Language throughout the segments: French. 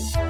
on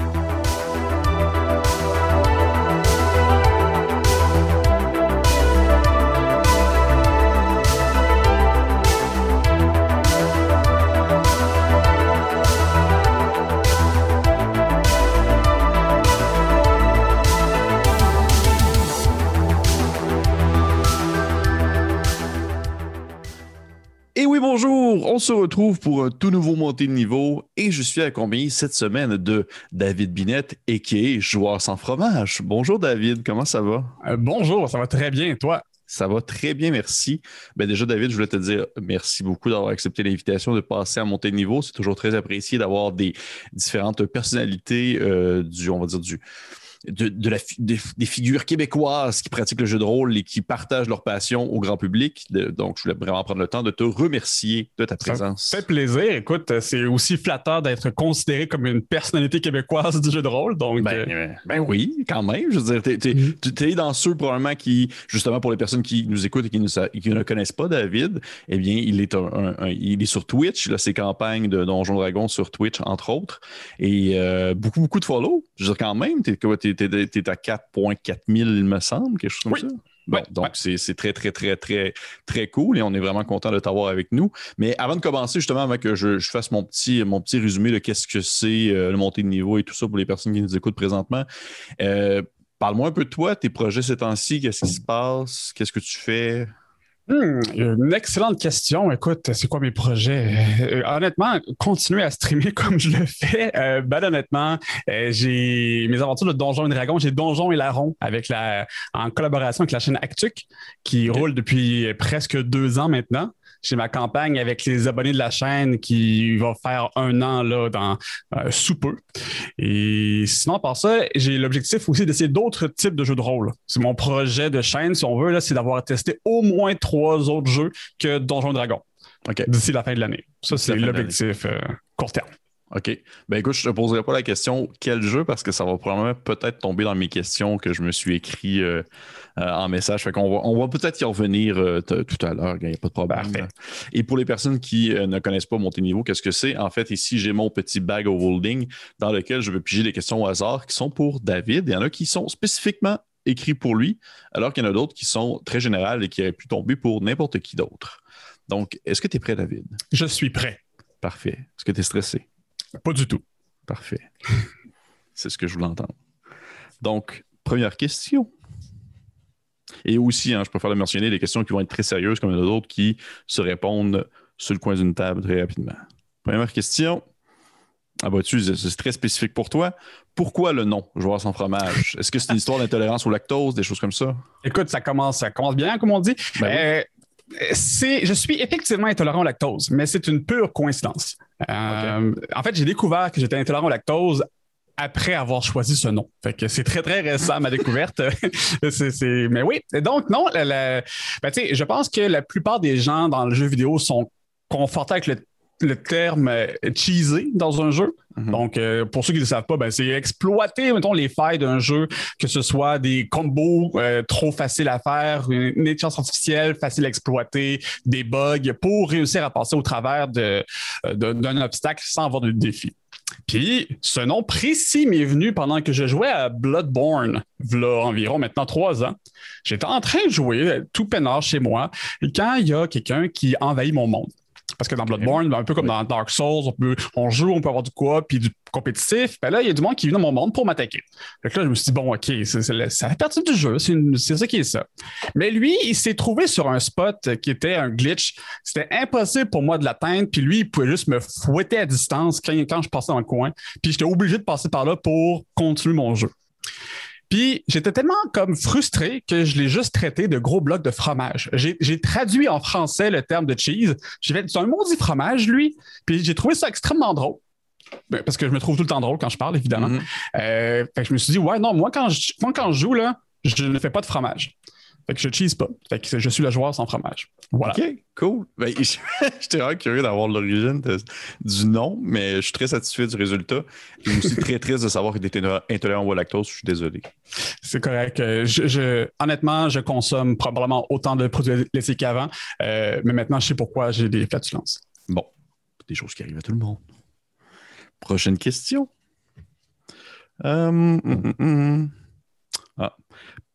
se retrouve pour un tout nouveau montée de niveau et je suis accompagné cette semaine de David Binette, a.k.a. joueur sans fromage. Bonjour David, comment ça va? Euh, bonjour, ça va très bien, toi? Ça va très bien, merci. Ben déjà, David, je voulais te dire merci beaucoup d'avoir accepté l'invitation de passer à monter de niveau. C'est toujours très apprécié d'avoir des différentes personnalités euh, du, on va dire, du, de, la, des, figures québécoises qui pratiquent le jeu de rôle et qui partagent leur passion au grand public. donc, je voulais vraiment prendre le temps de te remercier de ta présence. Ça fait plaisir. Écoute, c'est aussi flatteur d'être considéré comme une personnalité québécoise du jeu de rôle. Donc, ben, euh, ben oui, quand même. Je veux dire, tu mm-hmm. es, dans ceux probablement qui, justement, pour les personnes qui nous écoutent et qui, ne connaissent pas David, eh bien, il est, il est sur Twitch. A ses campagnes de Donjon Dragon sur Twitch, entre autres. Et euh, beaucoup, beaucoup de follow. Je veux dire, quand même, tu es, tu es, à 4,4 000, il me semble, quelque chose comme ça. donc, c'est très, très, très, très, très cool et on est vraiment content de t'avoir avec nous. Mais avant de commencer, justement, avant que je, fasse mon petit, mon petit résumé de qu'est-ce que c'est euh, le montée de niveau et tout ça pour les personnes qui nous écoutent présentement, euh, parle-moi un peu de toi, tes projets ces temps-ci, qu'est-ce qui se passe, qu'est-ce que tu fais? Hmm, une excellente question. Écoute, c'est quoi mes projets? Euh, honnêtement, continuer à streamer comme je le fais. Euh, ben, honnêtement, euh, j'ai mes aventures de Donjon et Dragon. J'ai Donjon et Larron avec la, en collaboration avec la chaîne Actuc qui roule depuis presque deux ans maintenant j'ai ma campagne avec les abonnés de la chaîne qui va faire un an là, dans euh, sous peu. Et sinon, par ça, j'ai l'objectif aussi d'essayer d'autres types de jeux de rôle. C'est mon projet de chaîne, si on veut, c'est d'avoir testé au moins trois autres jeux que Donjon Dragon d'ici la fin de l'année. Ça, c'est l'objectif euh, court terme. OK. Ben écoute, je ne te poserai pas la question quel jeu? Parce que ça va probablement peut-être tomber dans mes questions que je me suis écrit euh, euh, en message. Fait qu'on va, on va peut-être y revenir euh, tout à l'heure, il n'y a pas de problème. Et pour les personnes qui ne connaissent pas Niveau, qu'est-ce que c'est? En fait, ici, j'ai mon petit bag of holding dans lequel je vais piger des questions au hasard qui sont pour David. Il y en a qui sont spécifiquement écrits pour lui, alors qu'il y en a d'autres qui sont très générales et qui auraient pu tomber pour n'importe qui d'autre. Donc, est-ce que tu es prêt, David? Je suis prêt. Parfait. Est-ce que tu es stressé? Pas du tout. Parfait. C'est ce que je voulais entendre. Donc, première question. Et aussi, hein, je préfère le mentionner, des questions qui vont être très sérieuses, comme il y en a d'autres qui se répondent sur le coin d'une table très rapidement. Première question. Ah bah tu, c'est très spécifique pour toi. Pourquoi le nom, joueur sans fromage? Est-ce que c'est une histoire d'intolérance au lactose, des choses comme ça? Écoute, ça commence, ça commence bien, comme on dit. Ben euh, c'est, je suis effectivement intolérant au lactose, mais c'est une pure coïncidence. Euh, en fait, j'ai découvert que j'étais intolérant au lactose après avoir choisi ce nom. Fait que c'est très, très récent ma découverte. c'est, Mais oui, donc non, ben, je pense que la plupart des gens dans le jeu vidéo sont confortables avec le le terme euh, cheesy dans un jeu. Mhm. Donc, euh, pour ceux qui ne le savent pas, ben, c'est exploiter, mettons, les failles d'un jeu, que ce soit des combos euh, trop faciles à faire, une intelligence artificielle facile à exploiter, des bugs pour réussir à passer au travers d'un obstacle sans avoir de défi. Puis, ce nom précis m'est venu pendant que je jouais à Bloodborne, là, environ maintenant trois ans. J'étais en train de jouer tout peinard chez moi, quand il y a quelqu'un qui envahit mon monde. Parce que dans Bloodborne, un peu comme dans Dark Souls, on, peut, on joue, on peut avoir du quoi, puis du compétitif. Ben là, il y a du monde qui vient dans mon monde pour m'attaquer. Donc là, je me suis dit, bon, OK, ça fait partie du jeu, c'est ça qui est ça. Mais lui, il s'est trouvé sur un spot qui était un glitch. C'était impossible pour moi de l'atteindre, puis lui, il pouvait juste me fouetter à distance quand, quand je passais dans le coin. Puis j'étais obligé de passer par là pour continuer mon jeu. Puis j'étais tellement comme frustré que je l'ai juste traité de gros blocs de fromage. J'ai traduit en français le terme de cheese. J'ai fait, c'est un maudit fromage, lui. Puis j'ai trouvé ça extrêmement drôle. Ben, parce que je me trouve tout le temps drôle quand je parle, évidemment. Mm-hmm. Euh, fait que je me suis dit, ouais, non, moi quand je, moi, quand je joue, là, je ne fais pas de fromage. Fait que je cheese pas. Fait que je suis le joueur sans fromage. Voilà. OK, cool. Ben, J'étais vraiment curieux d'avoir l'origine du nom, mais je suis très satisfait du résultat. Et aussi très triste de savoir que tu étais intolérant au lactose. Je suis désolé. C'est correct. Euh, je, honnêtement, je consomme probablement autant de produits laitiers qu'avant, euh, mais maintenant, je sais pourquoi j'ai des flatulences. Bon, des choses qui arrivent à tout le monde. Prochaine question. Euh, hum, hum, hum.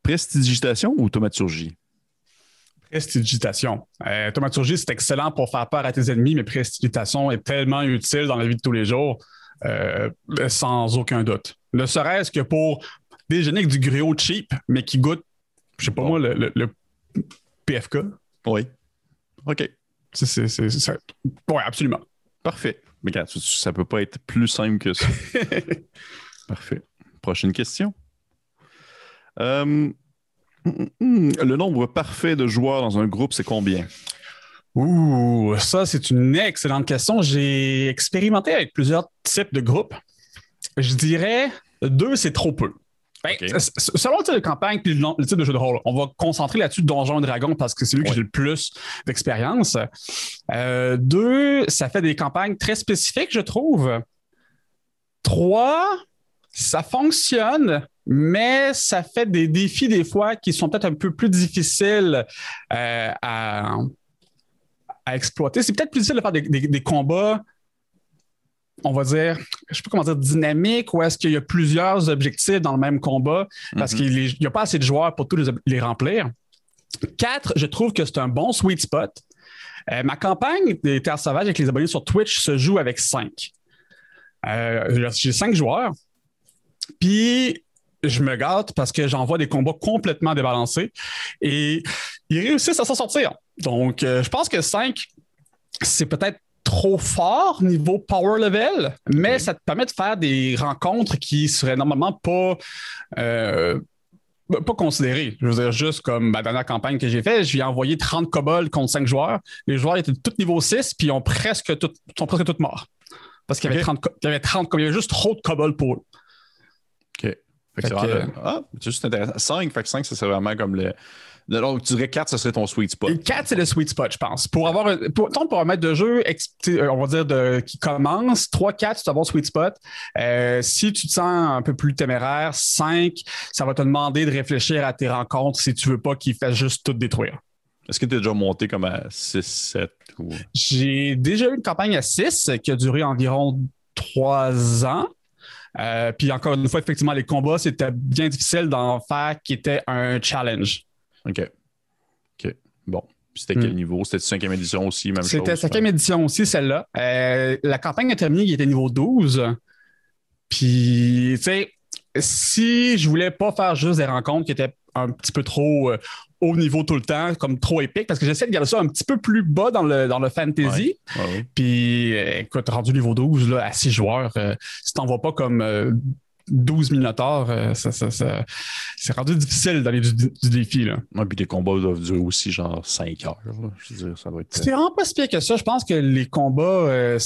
Prestidigitation ou thaumaturgie? Prestidigitation. Euh, thaumaturgie, c'est excellent pour faire peur à tes ennemis, mais prestidigitation est tellement utile dans la vie de tous les jours, euh, sans aucun doute. Ne serait-ce que pour déjeuner avec du griot cheap, mais qui goûte, je sais pas moi, le, le, PFK. Oui. OK. C'est, Oui, absolument. Parfait. Mais regarde, ça peut pas être plus simple que ça. Parfait. Prochaine question. Euh, le nombre parfait de joueurs dans un groupe, c'est combien? Ouh, ça, c'est une excellente question. J'ai expérimenté avec plusieurs types de groupes. Je dirais deux, c'est trop peu. Ben, selon le type de campagne et le, type de jeu de rôle, on va concentrer là-dessus Donjons et Dragons parce que c'est lui que j'ai le plus d'expérience. Euh, deux, ça fait des campagnes très spécifiques, je trouve. Trois, ça fonctionne, mais ça fait des défis des fois qui sont peut-être un peu plus difficiles euh, à, exploiter. C'est peut-être plus difficile de faire des, combats, on va dire, je sais pas comment dire, dynamiques, ou est-ce qu'il y a plusieurs objectifs dans le même combat parce mhm. qu'il n'y a pas assez de joueurs pour tous les, remplir. Quatre, je trouve que c'est un bon sweet spot. Euh, ma campagne des Terres Sauvages avec les abonnés sur Twitch se joue avec cinq. Euh, j'ai cinq joueurs. Puis je me gâte parce que j'envoie des combats complètement débalancés et ils réussissent à s'en sortir. Donc, euh, je pense que 5, c'est peut-être trop fort niveau power level, mais ça te permet de faire des rencontres qui seraient normalement pas. Euh, pas considérées. Je veux dire, juste comme ma dernière campagne que j'ai faite, j'ai envoyé 30 kobolds contre 5 joueurs. Les joueurs étaient tous niveau 6, puis ils ont presque tout, sont presque tous morts. Parce qu'il y avait 30, il y avait 30, il y avait juste trop de kobolds pour eux. Fait ah, c'est juste intéressant. 5, fait que 5, ça serait vraiment comme le. Donc, tu dirais 4, ce serait ton sweet spot. 4, c'est le sweet spot, je pense. Pour avoir un, pour, pour un maître de jeu, euh, on va dire, de, qui commence, 3, 4, tu vas avoir sweet spot. Euh, si tu te sens un peu plus téméraire, 5, ça va te demander de réfléchir à tes rencontres si tu veux pas qu'il fasse juste tout détruire. Est-ce que tu es déjà monté comme à 6, 7 ou... J'ai déjà eu une campagne à 6 qui a duré environ 3 ans. Euh, puis encore une fois, effectivement, les combats, c'était bien difficile d'en faire qui était un challenge. OK. OK. Bon. C'était quel hmm. niveau? C'était 5e édition aussi, même chose? C'était 5e édition aussi, celle-là. Euh, la campagne a terminé, il était niveau 12. Puis, tu sais, si je voulais pas faire juste des rencontres qui étaient un petit peu trop euh, haut niveau tout le temps, comme trop épique, parce que j'essaie de garder ça un petit peu plus bas dans le, dans le fantasy. Puis, euh, écoute, rendu niveau 12, là, à 6 joueurs, euh, si t'en vois pas comme 12 minotaures, ça, c'est rendu difficile d'aller du, du, défi. Là. puis les combats doivent durer aussi genre 5 heures. Je veux dire, ça doit être... C'est vraiment pas si pire que ça. Je pense que les combats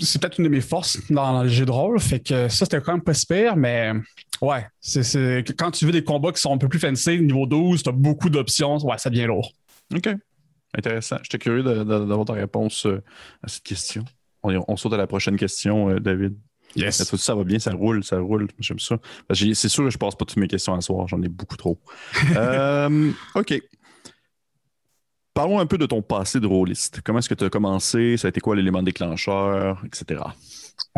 c'est peut-être une de mes forces dans le jeu de rôle. Fait que ça, c'était quand même pas super, mais ouais, c'est, quand tu veux des combats qui sont un peu plus fancy, niveau 12, tu as beaucoup d'options, ouais, ça devient lourd. OK. Intéressant. J'étais curieux d'avoir ta réponse euh, à cette question. On, saute à la prochaine question, euh, David. Yes. Ça, va bien, ça roule, ça roule. J'aime ça. C'est sûr que je passe pas toutes mes questions à soir, j'en ai beaucoup trop. Euh, OK. Parlons un peu de ton passé de rôliste. Comment est-ce que tu as commencé? Ça a été quoi l'élément déclencheur, etc.?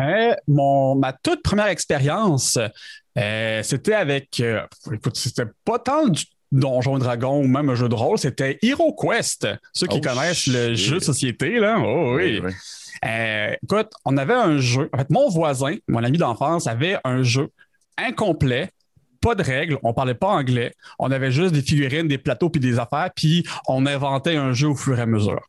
Euh, mon, ma toute première expérience, euh, c'était avec. Euh, écoute, c'était pas tant du Donjon Dragon ou même un jeu de rôle, c'était HeroQuest. Ceux qui oh, connaissent le jeu de société, là. Oh oui. écoute, on avait un jeu. En fait, mon voisin, mon ami d'enfance, avait un jeu incomplet pas de règles, on parlait pas anglais, on avait juste des figurines, des plateaux puis des affaires, puis on inventait un jeu au fur et à mesure.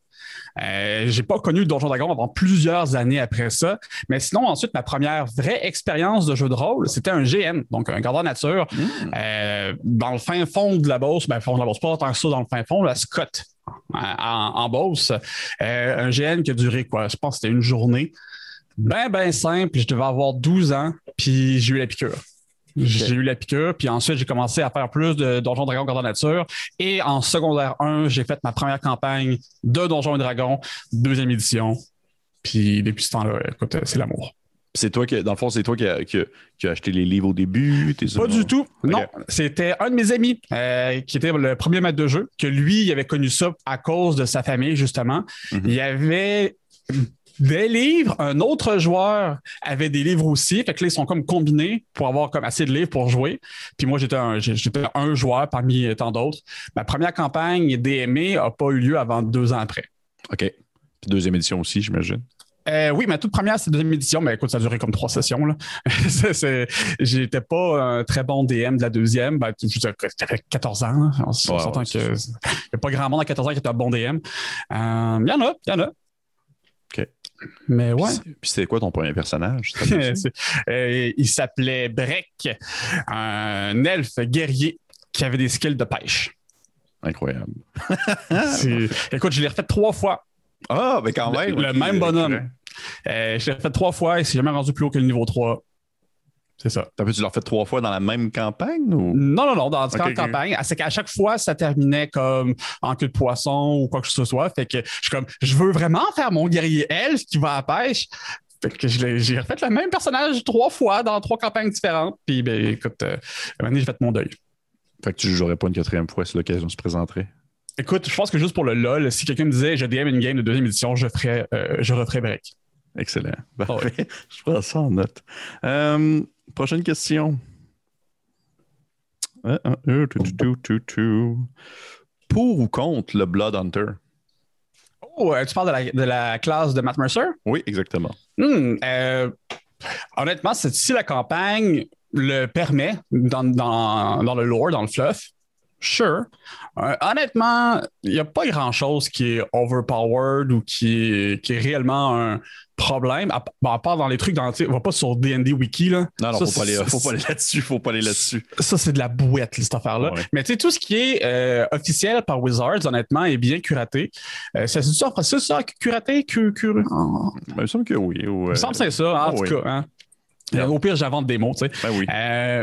Euh, j'ai pas connu Donjon Dragon avant plusieurs années après ça. Mais sinon, ensuite, ma première vraie expérience de jeu de rôle, c'était un GN, donc un gardien nature, mmh. euh, dans le fin fond de la Beauce, ben, fond de la Beauce, pas tant que ça dans le fin fond, la Scott, en, en Beauce. Euh, un GN qui a duré, quoi, je pense que c'était une journée. Ben, ben simple, je devais avoir 12 ans, puis j'ai eu la piqûre. J'ai eu la piqûre, puis ensuite j'ai commencé à faire plus de Donjons Dragons Gardien Nature. Et en secondaire 1, j'ai fait ma première campagne de Donjons et Dragons, deuxième édition. Puis depuis ce temps-là, écoute, c'est l'amour. C'est toi qui, dans le fond, c'est toi qui as acheté les livres au début? Pas du tout. Non, c'était un de mes amis euh, qui était le premier maître de jeu, que lui, il avait connu ça à cause de sa famille, justement. Mm-hmm. Il avait des livres. Un autre joueur avait des livres aussi. Fait que là, ils sont comme combinés pour avoir comme assez de livres pour jouer. Puis moi, j'étais un, j'étais un joueur parmi tant d'autres. Ma première campagne DME n'a pas eu lieu avant deux ans après. OK. Puis deuxième édition aussi, j'imagine. Euh, oui, ma toute première, c'est deuxième édition, mais écoute, ça a duré comme trois sessions. J'étais pas un très bon DM de la deuxième. Ben, j'avais 14 ans. On, s'entend qu'il n'y a pas grand monde à 14 ans qui était un bon DM. Il euh, y en a, il y en a. Mais ouais. Puis c'était quoi ton premier personnage? Euh, il s'appelait Breck, un elfe guerrier qui avait des skills de pêche. Incroyable. Écoute, je l'ai refait trois fois. Ah, mais quand même. Le, même bonhomme. Euh, je l'ai fait trois fois et c'est jamais rendu plus haut que le niveau 3. C'est ça. T'as tu l'as fait trois fois dans la même campagne ou? Non, non, non, dans différentes campagnes. C'est qu'à chaque fois, ça terminait comme en queue de poisson ou quoi que ce soit. Fait que je suis comme, je veux vraiment faire mon guerrier elfe qui va à la pêche. Fait que j'ai refait le même personnage trois fois dans trois campagnes différentes. Puis, ben, écoute, euh, j'ai fait mon deuil. Fait que tu jouerais pas une quatrième fois si l'occasion se présenterait? Écoute, je pense que juste pour le LOL, si quelqu'un me disait je DM une game de deuxième édition, je, ferais, euh, je referais break. Excellent. Parfait. Je prends ça en note. Euh, prochaine question. Euh, pour ou contre le Blood Hunter? Oh, tu parles de la, classe de Matt Mercer? Oui, exactement. Hmm, honnêtement, si la campagne le permet dans, dans, le lore, dans le fluff, Sure. Euh, honnêtement, il n'y a pas grand-chose qui est overpowered ou qui est, qui est réellement un problème, à, part dans les trucs, dans, on va pas sur D&D Wiki. Là. Non, non, faut, pas faut pas aller là-dessus, faut pas aller là-dessus. Ça, c'est de la bouette, cette affaire-là. Mais tu sais, tout ce qui est euh, officiel par Wizards, honnêtement, est bien curaté. Euh, c'est ça, c'est ça, curaté? Cur, cur... Oh. il me semble que oui. il me semble que c'est ça, en oh, tout cas. Hein. Au pire, j'invente des mots, tu sais. Ben oui.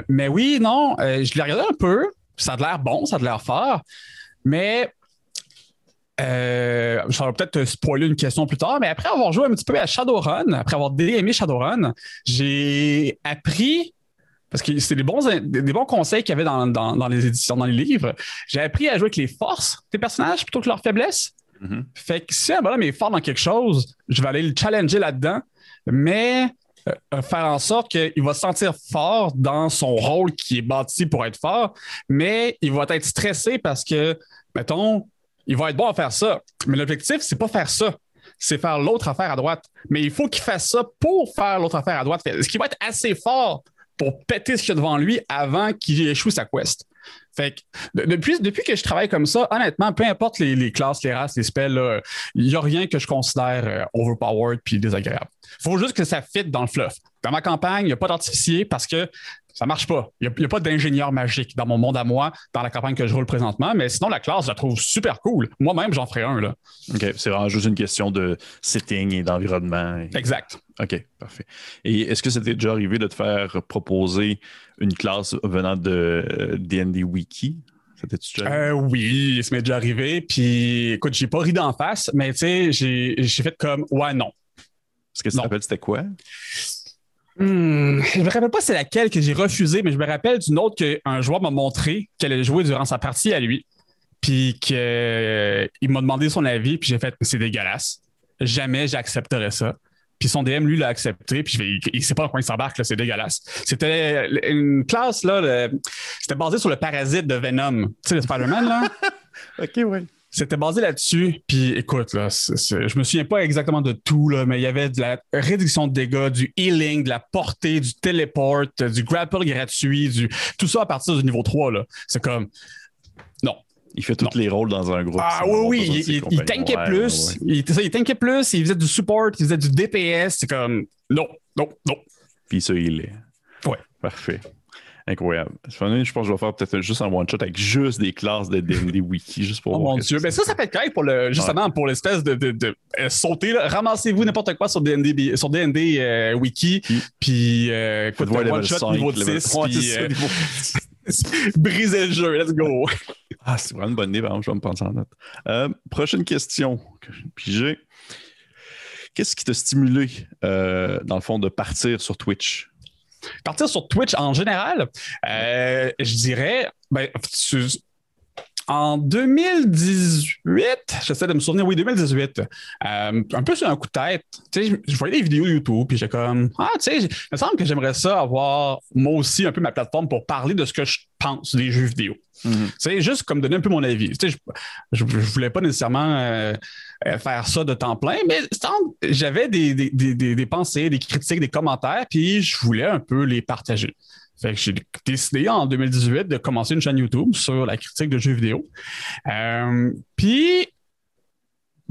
mais oui, non, je l'ai regardé un peu ça a l'air bon, ça a l'air fort, mais euh, ça va peut-être spoiler une question plus tard, mais après avoir joué un petit peu à Shadowrun, après avoir aimé Shadowrun, j'ai appris, parce que c'est des bons, des bons conseils qu'il y avait dans, les éditions, dans les livres, j'ai appris à jouer avec les forces des personnages plutôt que leurs faiblesses. Mm-hmm. Fait que si un bonhomme est fort dans quelque chose, je vais aller le challenger là-dedans, mais faire en sorte qu'il va se sentir fort dans son rôle qui est bâti pour être fort, mais il va être stressé parce que, mettons, il va être bon à faire ça. Mais l'objectif, c'est pas faire ça. C'est faire l'autre affaire à droite. Mais il faut qu'il fasse ça pour faire l'autre affaire à droite. Ce qui va être assez fort pour péter ce qu'il y a devant lui avant qu'il échoue sa quest. Fait que depuis, que je travaille comme ça, honnêtement, peu importe les, classes, les races, les spells, il n'y a rien que je considère euh, overpowered puis désagréable. Faut juste que ça fitte dans le fluff. Dans ma campagne, il n'y a pas d'artificier parce que ça marche pas. Il n'y a, pas d'ingénieur magique dans mon monde à moi, dans la campagne que je roule présentement, mais sinon, la classe, je la trouve super cool. Moi-même, j'en ferai un. Là. OK. C'est vraiment juste une question de setting et d'environnement. Exact. OK, parfait. Et est-ce que c'était déjà arrivé de te faire proposer une classe venant de D&D Wiki? Euh, oui, ça m'est déjà arrivé. Puis, écoute, j'ai pas ri d'en face, mais tu sais, j'ai fait comme, ouais, non. Est-ce que tu te rappelles, c'était quoi? Hmm, je me rappelle pas c'est laquelle que j'ai refusé, mais je me rappelle d'une autre qu'un joueur m'a montré qu'elle allait jouer durant sa partie à lui. Puis qu'il euh, m'a demandé son avis, puis j'ai fait c'est dégueulasse. Jamais j'accepterais ça. Puis son DM, lui, l'a accepté. Puis il, il sait pas dans quoi il s'embarque, c'est dégueulasse. C'était une classe, là, c'était basé sur le parasite de Venom. Tu sais, le Spider-Man, là? OK, oui. C'était basé là-dessus. Puis écoute, là, je me souviens pas exactement de tout, là, mais il y avait de la réduction de dégâts, du healing, de la portée, du téléport, du grapple gratuit, du tout ça à partir du niveau 3. C'est comme. Non. Il fait tous les rôles dans un groupe. Ah oui, oui, il, il, tankait plus. Il, il tankait plus, il faisait du support, il faisait du DPS. C'est comme. Non, non, non. Puis ça, il est. Ouais. Parfait. Incroyable. Je pense que je vais faire peut-être juste un one-shot avec juste des classes de D&D Wiki, juste pour Oh mon Dieu. Mais ça, ça peut être correct pour le, justement pour l'espèce de, de, de euh, sauter. Ramassez-vous n'importe quoi sur D&D, sur D&D euh, Wiki, puis euh, écoute, un one-shot niveau 6, puis euh, briser le jeu. Let's go. ah, c'est vraiment une bonne idée, par exemple, je vais me prendre ça en note. prochaine question que j'ai Qu'est-ce qui t'a stimulé, dans le fond, de partir sur Twitch? Partir sur Twitch en général, euh, je dirais, ben, en 2018, j'essaie de me souvenir, oui, 2018, euh, un peu sur un coup de tête, tu sais, je, voyais des vidéos YouTube, puis j'étais comme, ah, tu sais, il me semble que j'aimerais ça avoir, moi aussi, un peu ma plateforme pour parler de ce que je pense des jeux vidéo. Mhm. Tu sais, juste comme donner un peu mon avis. Tu sais, je, je, voulais pas nécessairement euh, euh, faire ça de temps plein, mais j'avais des, des, des, des, pensées, des critiques, des commentaires, puis je voulais un peu les partager. Que j'ai décidé en 2018 de commencer une chaîne YouTube sur la critique de jeux vidéo. Euh, puis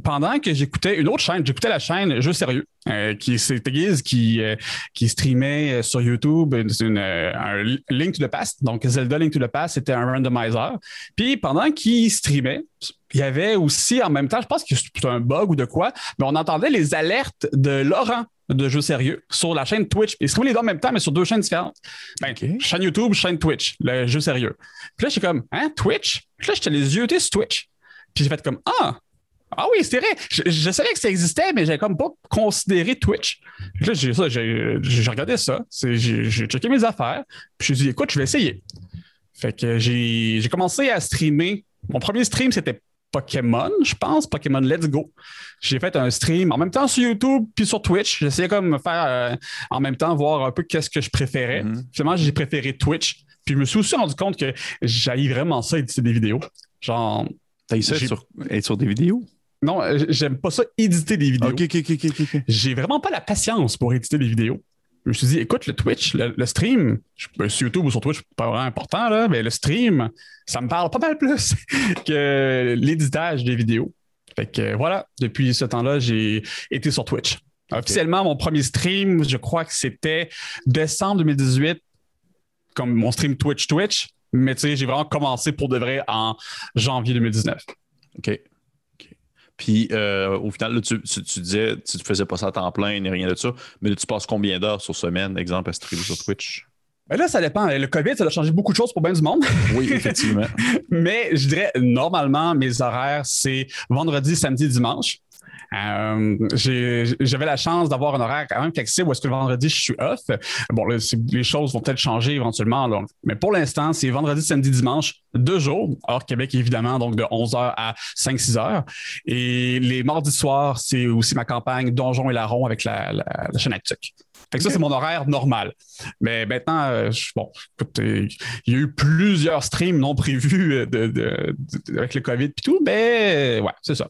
pendant que j'écoutais une autre chaîne, j'écoutais la chaîne Jeux sérieux, euh, qui c'était Guise qui, euh, qui streamait sur YouTube une, un Link to the Past. Donc Zelda Link to the Past, c'était un randomizer. Puis pendant qu'il streamait, il y avait aussi en même temps, je pense que c'était un bug ou de quoi, mais on entendait les alertes de Laurent de jeux sérieux sur la chaîne Twitch. Ils se les deux en même temps, mais sur deux chaînes différentes. Ben, Chaîne YouTube, chaîne Twitch, le jeu sérieux. Puis là, j'étais comme, hein, Twitch? Puis là, j'étais les yeux sur Twitch. Puis j'ai fait comme, ah, ah oui, c'est vrai. Je, savais que ça existait, mais j'avais comme pas considéré Twitch. Puis là, j'ai, ça, j'ai, regardé ça. j'ai, checké mes affaires. Puis je me suis dit, écoute, je vais essayer. Fait que j'ai, j'ai commencé à streamer. Mon premier stream, c'était Pokémon, je pense, Pokémon Let's Go. J'ai fait un stream en même temps sur YouTube puis sur Twitch. J'essayais comme me faire euh, en même temps voir un peu qu'est-ce que je préférais. Mhm. Finalement, j'ai préféré Twitch. Puis je me suis aussi rendu compte que j'aille vraiment ça éditer des vidéos. Genre. T'as eu ça sur, être sur des vidéos? Non, j'aime pas ça éditer des vidéos. OK, OK, OK, OK. J'ai vraiment pas la patience pour éditer des vidéos je me suis dit, écoute, le Twitch, le, stream, ben, sur YouTube ou sur Twitch, pas vraiment important, là, mais le stream, ça me parle pas mal plus que l'éditage des vidéos. Fait que voilà, depuis ce temps-là, j'ai été sur Twitch. Officiellement, mon premier stream, je crois que c'était décembre 2018, comme mon stream Twitch Twitch, mais tu sais, j'ai vraiment commencé pour de vrai en janvier 2019. OK. Puis euh, au final, tu, disais, tu ne faisais pas ça à temps plein ni rien de ça, mais là, tu passes combien d'heures sur semaine, exemple, à streamer sur Twitch? Ben là, ça dépend. Le COVID, ça a changé beaucoup de choses pour bien du monde. Oui, effectivement. mais je dirais, normalement, mes horaires, c'est vendredi, samedi, dimanche. Euh, j'avais la chance d'avoir un horaire quand même flexible où est-ce que le vendredi, je suis off? Bon, les choses vont peut-être changer éventuellement. Mais pour l'instant, c'est vendredi, samedi, dimanche, deux jours, hors Québec évidemment, donc de 11h à 5-6 h Et les mardis soirs, c'est aussi ma campagne Donjon et Larron avec la, chaîne Actic. Fait que ça, c'est mon horaire normal. Mais maintenant, euh, bon, écoute, euh, il y a eu plusieurs streams non prévus avec le COVID et tout, mais ouais, c'est ça.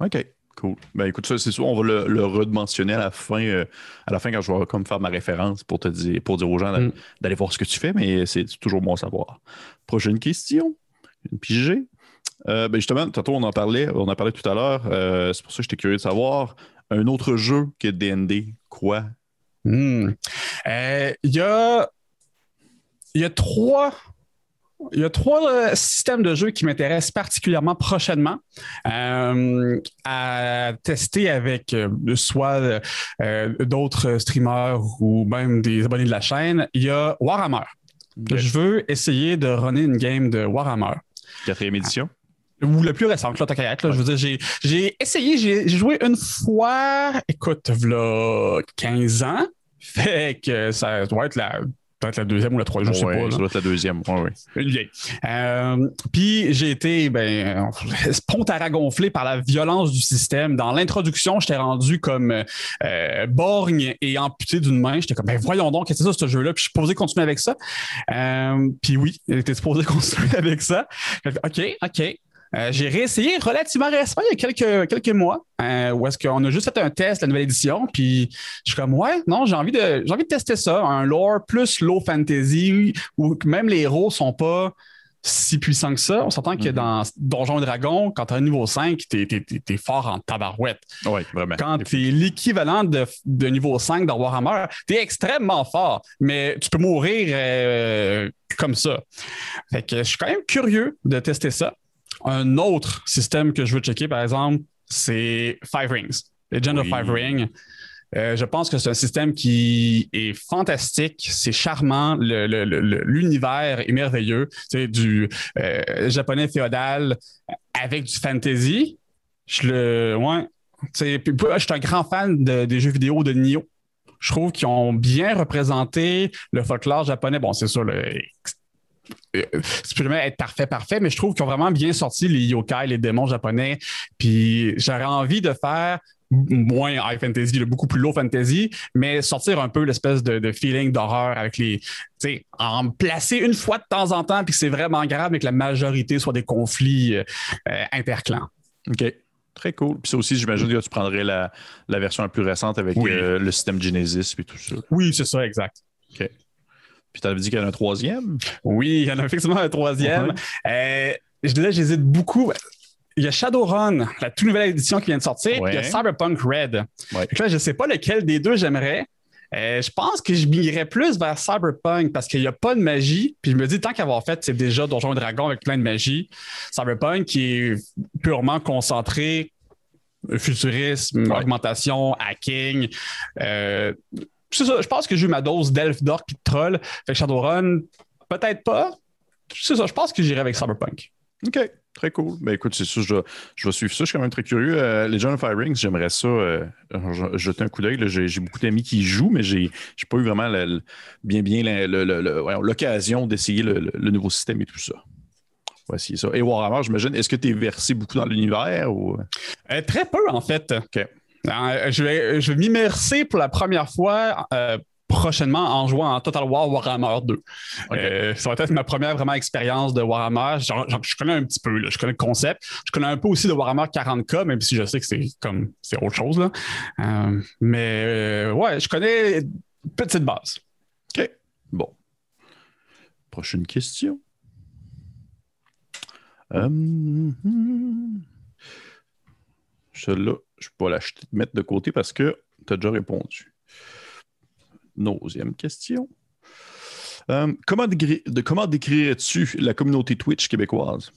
OK. Cool. Ben écoute, ça, c'est sûr, on va le, le rementionner à la fin, euh, à la fin quand je vais comme faire ma référence pour te dire, pour dire aux gens mm. d'aller voir ce que tu fais, mais c'est toujours bon à savoir. Prochaine question. Une pigée. Euh, ben justement, tantôt on en parlait, on en parlait tout à l'heure. Euh, c'est pour ça que j'étais curieux de savoir. Un autre jeu que DND, quoi? Hmm. Il y a. Il y a trois il y a trois euh, systèmes de jeu qui m'intéressent particulièrement prochainement euh, à tester avec euh, soit d'autres streamers ou même des abonnés de la chaîne. Il y a Warhammer. Je veux essayer de runner une game de Warhammer. Quatrième édition? Ou le plus récent, là, Je veux dire, j'ai essayé, j'ai joué une fois, écoute, là, 15 ans. Fait que ça doit être la peut-être la deuxième ou la troisième, je sais pas. Ça doit être la deuxième, oui, Une vieille. Euh, puis j'ai été ben, gonflé par la violence du système. Dans l'introduction, j'étais rendu comme euh, borgne et amputé d'une main. J'étais comme, ben voyons donc, qu'est-ce que c'est ça, ce jeu-là? Puis je suis supposé continuer avec ça. Euh, puis oui, j'étais supposé continuer avec ça. OK, OK. Euh, j'ai réessayé relativement récemment, il y a quelques, quelques mois, euh, où est-ce qu'on a juste fait un test, la nouvelle édition, puis je suis comme, ouais, non, j'ai envie de, j'ai envie de tester ça, un lore plus low fantasy, où même les héros sont pas si puissants que ça. On s'entend que mhm. dans Donjon et Dragon, quand tu as un niveau 5, tu es, fort en tabarouette. Oui, vraiment. Quand tu es l'équivalent de, niveau 5 dans Warhammer, tu es extrêmement fort, mais tu peux mourir euh, comme ça. Fait que je suis quand même curieux de tester ça. Un autre système que je veux checker, par exemple, c'est Five Rings. Legend of Five Rings. Euh, je pense que c'est un système qui est fantastique, c'est charmant, l'univers est merveilleux. C'est du euh, japonais féodal avec du fantasy. Je le, ouais, je suis un grand fan des jeux vidéo de Nioh. Je trouve qu'ils ont bien représenté le folklore japonais. Bon, c'est sûr, euh, ça peut jamais être parfait, parfait, mais je trouve qu'ils ont vraiment bien sorti les yokai, les démons japonais. Puis j'aurais envie de faire moins high fantasy, beaucoup plus low fantasy, mais sortir un peu l'espèce de, feeling d'horreur avec les. Tu sais, en placer une fois de temps en temps, puis que c'est vraiment grave, mais que la majorité soit des conflits euh, interclans. OK. Très cool. Puis ça aussi, j'imagine que tu prendrais la, version la plus récente avec euh, le système Genesis et tout ça. Oui, c'est ça, exact. OK. Puis tu avais dit qu'il y en a un troisième? Oui, il y en a effectivement un troisième. Euh, je disais, j'hésite beaucoup. Il y a Shadowrun, la toute nouvelle édition qui vient de sortir, puis il y a Cyberpunk Red. là, je ne sais pas lequel des deux j'aimerais. Euh, je pense que je m'irais plus vers Cyberpunk parce qu'il n'y a pas de magie. Puis je me dis, tant qu'avoir fait, c'est déjà Donjon et Dragon avec plein de magie. Cyberpunk qui est purement concentré futurisme, augmentation, hacking. Euh, je pense que j'ai eu ma dose d'elf d'or de troll. Fait que Shadowrun, peut-être pas. C'est ça, je pense que j'irai avec Cyberpunk. OK. Très cool. Ben écoute, c'est sûr, je, je, vais suivre ça. Je suis quand même très curieux. Euh, les John of Fire Rings, j'aimerais ça euh, jeter un coup d'œil. J'ai beaucoup d'amis qui jouent, mais j'ai pas eu vraiment bien, bien l'occasion d'essayer le, nouveau système et tout ça. Voici ça. Et Warhammer, j'imagine, est-ce que tu es versé beaucoup dans l'univers ou? Euh, très peu, en fait. Je vais, je vais m'immerser pour la première fois prochainement en jouant en Total War Warhammer 2. Euh, ça va être ma première vraiment expérience de Warhammer. je connais un petit peu, je connais le concept. Je connais un peu aussi de Warhammer 40K, même si je sais que c'est comme c'est autre chose. Là. Euh, mais euh, ouais, je connais une petite base. OK. Bon. Prochaine question. Celle-là, je ne vais pas la mettre de côté parce que tu as déjà répondu. Nausième question. Euh, comment, décrirais-tu la communauté Twitch québécoise?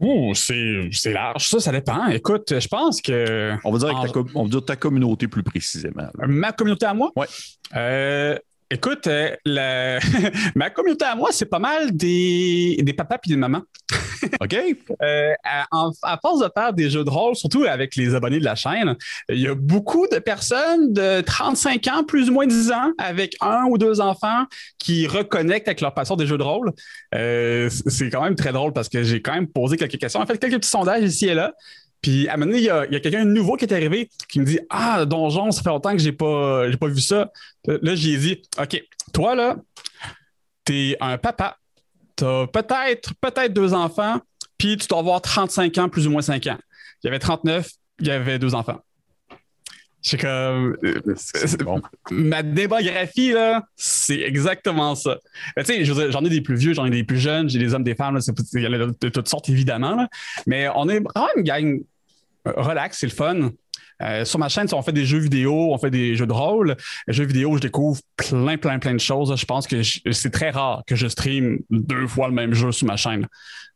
Oh, c'est large, ça, ça dépend. Écoute, je pense que. On va dire, on va dire ta communauté plus précisément. Ma communauté à moi? Oui. Euh, Écoute, euh, ma communauté à moi, c'est pas mal des, des papas et des mamans. OK. Euh, à, force de faire des jeux de rôle, surtout avec les abonnés de la chaîne, il y a beaucoup de personnes de 35 ans, plus ou moins 10 ans, avec un ou deux enfants qui reconnectent avec leur passion des jeux de rôle. Euh, c'est quand même très drôle parce que j'ai quand même posé quelques questions. En fait, quelques petits sondages ici et là. Puis à un moment donné, il y a, quelqu'un de nouveau qui est arrivé qui me dit Ah, Donjon, ça fait longtemps que j'ai pas, pas vu ça. Là, j'ai dit OK, toi, là, t'es un papa. T'as peut-être, peut-être deux enfants, puis tu dois avoir 35 ans, plus ou moins 5 ans. Il y avait 39, il y avait deux enfants. C'est comme. Bon. Ma démographie, là, c'est exactement ça. Tu sais, j'en ai des plus vieux, j'en ai des plus jeunes, j'ai des hommes, des femmes, il y en a de, toutes sortes, évidemment. Là. Mais on est vraiment une gang euh, relax, c'est le fun. Euh, sur ma chaîne, on fait des jeux vidéo, on fait des jeux de rôle. Les jeux vidéo, je découvre plein, plein, plein de choses. Je pense que c'est très rare que je stream deux fois le même jeu sur ma chaîne.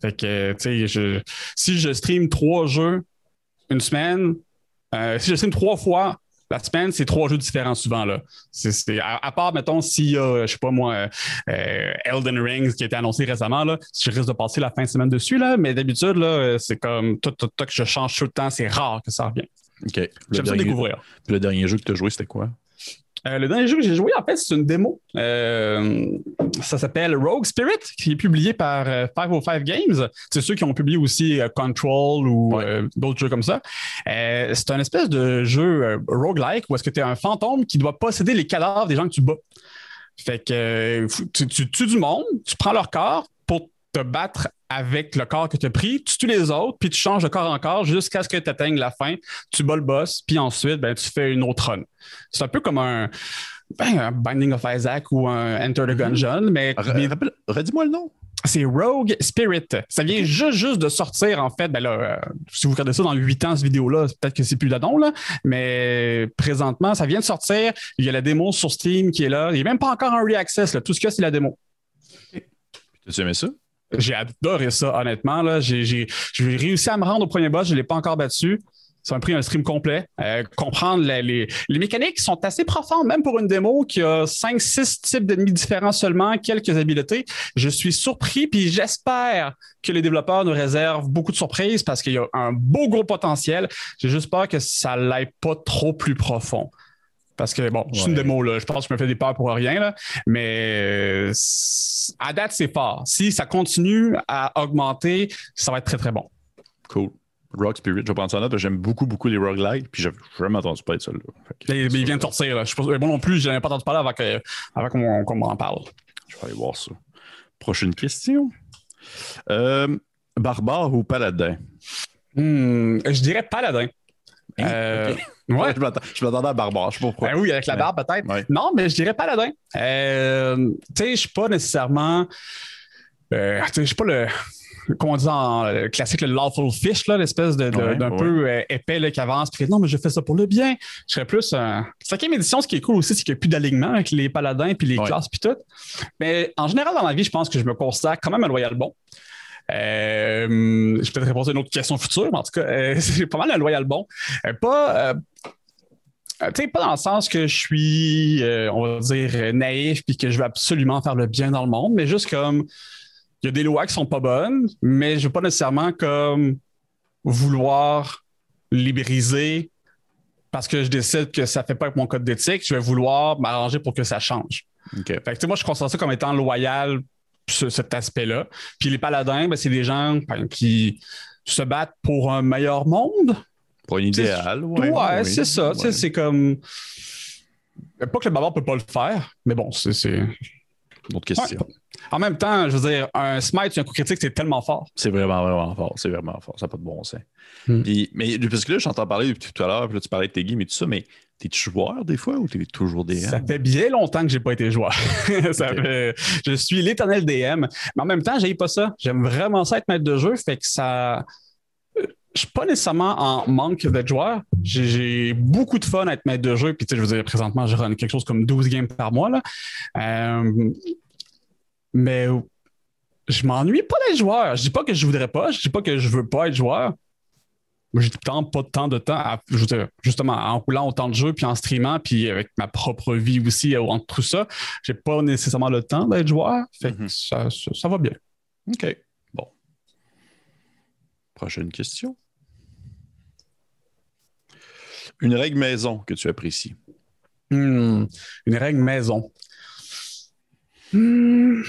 Fait que, tu sais, si je stream trois jeux une semaine, euh, si je stream trois fois la semaine, c'est trois jeux différents souvent. Là. à, part, mettons, s'il y a, je sais pas moi, euh, Elden Rings qui a été annoncé récemment, là, je risque de passer la fin de semaine dessus, là, mais d'habitude, là, c'est comme tout, tout, tout, que je change tout le temps, c'est rare que ça revienne. OK. J'aime ça découvrir. le dernier jeu que tu as joué, c'était quoi? Euh, le dernier jeu que j'ai joué, en fait, c'est une démo. Euh, ça s'appelle Rogue Spirit, qui est publié par 505 euh, Games. C'est ceux qui ont publié aussi Control ou d'autres jeux comme ça. c'est un espèce de jeu roguelike où est-ce que tu es un fantôme qui doit posséder les cadavres des gens que tu bats. Fait que tu, tu tues du monde, tu prends leur corps pour te battre avec le corps que tu as pris, tu tues les autres, puis tu changes de corps en corps jusqu'à ce que tu atteignes la fin, tu bats le boss, puis ensuite, ben, tu fais une autre run. C'est un peu comme un, ben, Binding of Isaac ou un Enter the mhm. Gungeon, mais... Redis-moi le nom. C'est Rogue Spirit. Ça vient juste, juste de sortir, en fait. Ben là, euh, si vous regardez ça dans 8 ans, cette vidéo-là, peut-être que c'est plus d'adon, là. Mais présentement, ça vient de sortir. Il y a la démo sur Steam qui est là. Il n'y a même pas encore un re-access. Tout ce qu'il y a, c'est la démo. Tu aimé ça? J'ai adoré ça, honnêtement. J'ai réussi à me rendre au premier boss, je ne l'ai pas encore battu. Ça m'a pris un stream complet. Euh, comprendre les, mécaniques sont assez profondes, même pour une démo qui a 5-6 types d'ennemis différents seulement, quelques habiletés. Je suis surpris, puis j'espère que les développeurs nous réservent beaucoup de surprises parce qu'il y a un beau gros potentiel. J'ai juste peur que ça n'aille pas trop plus profond. Parce que, bon, c'est une démo, là. Je pense que je me fais des peurs pour rien, là. Mais euh, à date, c'est fort. Si ça continue à augmenter, ça va être très, très bon. Cool. Rock Spirit, je vais prendre ça en note, j'aime beaucoup, beaucoup les roguelites, puis j'avais jamais entendu parler de ça. Là. il, vient de sortir. Là. Je pense, moi non plus, je n'avais pas entendu parler avant qu'on qu m'en parle. Je vais aller voir ça. Prochaine question. Euh, barbare ou paladin? Hmm, je dirais paladin. Hein? Euh, ouais. je m'attendais à barbare, je sais pas pourquoi. Ben oui, avec la barbe peut-être. Non, mais je dirais paladin. Euh, tu sais, je suis pas nécessairement. Euh, je suis pas le comment on dit en euh, classique, le lawful fish, l'espèce d'un peu euh, épais qui avance, puis non, mais je fais ça pour le bien. Je serais plus. Euh... Cinquième édition, ce qui est cool aussi, c'est qu'il n'y a plus d'alignement avec les paladins puis les classes puis tout. Mais en général, dans la vie, je pense que je me considère quand même un loyal bon. Euh, je vais peut-être répondre à une autre question future, mais en tout cas, c'est pas mal un loyal bon. pas. Tu sais, pas dans le sens que je suis, on va dire, naïf puis que je veux absolument faire le bien dans le monde, mais juste comme il y a des lois qui sont pas bonnes, mais je veux pas nécessairement comme vouloir libériser parce que je décide que ça fait pas avec mon code d'éthique, je vais vouloir m'arranger pour que ça change. Fait que, moi, je considère ça comme étant loyal sur cet aspect-là. Puis les paladins, ben, c'est des gens ben, qui se battent pour un meilleur monde. Pour un idéal, ouais. Ouais, c'est ça. C'est comme. Pas que le barbare peut pas le faire, mais bon, c'est. Une autre question. En même temps, je veux dire, un smite un coup critique, c'est tellement fort. C'est vraiment, vraiment fort. C'est vraiment fort. Ça n'a pas de bon sens. Hmm. mais parce que là, j'entends parler depuis tout à l'heure, puis là, tu parlais de tes games et tout ça, mais t'es-tu joueur des fois ou t'es toujours DM? Ça fait bien longtemps que j'ai pas été joueur. je suis l'éternel DM. Mais en même temps, j'ai pas ça. J'aime vraiment ça être maître de jeu. Fait que ça. Je suis pas nécessairement en manque d'être joueur. J'ai beaucoup de fun à être maître de jeu. Puis, tu sais, je veux dire, présentement, je run quelque chose comme 12 games par mois. Là. Euh, mais je m'ennuie pas d'être joueur. Je dis pas que je voudrais pas, je dis pas que je veux pas être joueur. J'ai tant pas tant de temps à, justement en roulant autant de jeux puis en streamant puis avec ma propre vie aussi euh, entre tout ça, j'ai pas nécessairement le temps d'être joueur. Fait que mm-hmm. ça, va bien. OK. Bon. Prochaine question. Une règle maison que tu apprécies. Hmm. une règle maison. Hmm.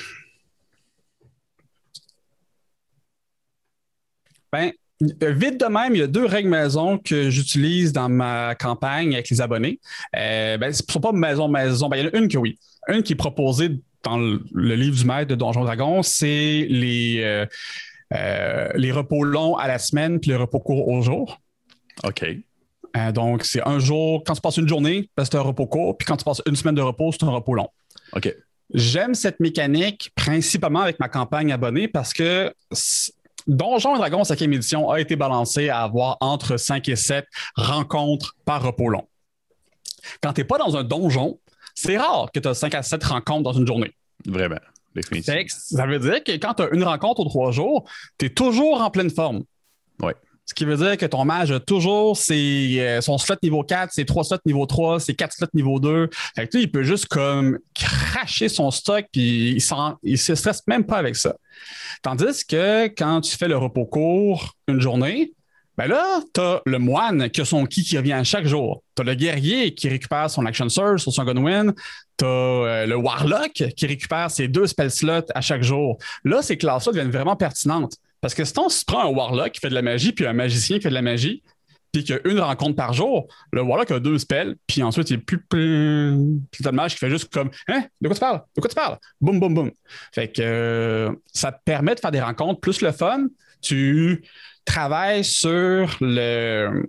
Ben, vite de même, il y a deux règles maison que j'utilise dans ma campagne avec les abonnés. Euh, ben, ce ne sont pas maison maison. Ben, il y en a une que oui. Une qui est proposée dans le, livre du maître de Donjon Dragon, c'est les, euh, euh, les repos longs à la semaine puis les repos courts au jour. OK. Donc, c'est un jour, quand tu passes une journée, c'est un repos court, puis quand tu passes une semaine de repos, c'est un repos long. OK. J'aime cette mécanique principalement avec ma campagne abonnée parce que Donjon et Dragon 5e édition a été balancé à avoir entre 5 et 7 rencontres par repos long. Quand tu n'es pas dans un donjon, c'est rare que tu as 5 à 7 rencontres dans une journée. Vraiment, définitivement. Ça veut dire que quand tu as une rencontre aux trois jours, tu es toujours en pleine forme. Oui. Ce qui veut dire que ton mage a toujours ses, euh, son slot niveau 4, ses 3 slots niveau 3, ses 4 slots niveau 2. Fait que, il peut juste comme cracher son stock puis il, il se stresse même pas avec ça. Tandis que quand tu fais le repos court une journée, ben là, tu as le moine qui a son ki qui revient chaque jour. Tu as le guerrier qui récupère son action surge sur son gunwin. Tu as euh, le warlock qui récupère ses deux spell slots à chaque jour. Là, ces classes-là deviennent vraiment pertinentes. Parce que si on se prend un Warlock qui fait de la magie, puis un magicien qui fait de la magie, puis qu'il y a une rencontre par jour, le Warlock a deux spells, puis ensuite il est plus plus de mage qui fait juste comme Hein, de quoi tu parles? De quoi tu parles? Boum, boum, boum. Fait que euh, ça te permet de faire des rencontres plus le fun. Tu travailles sur le.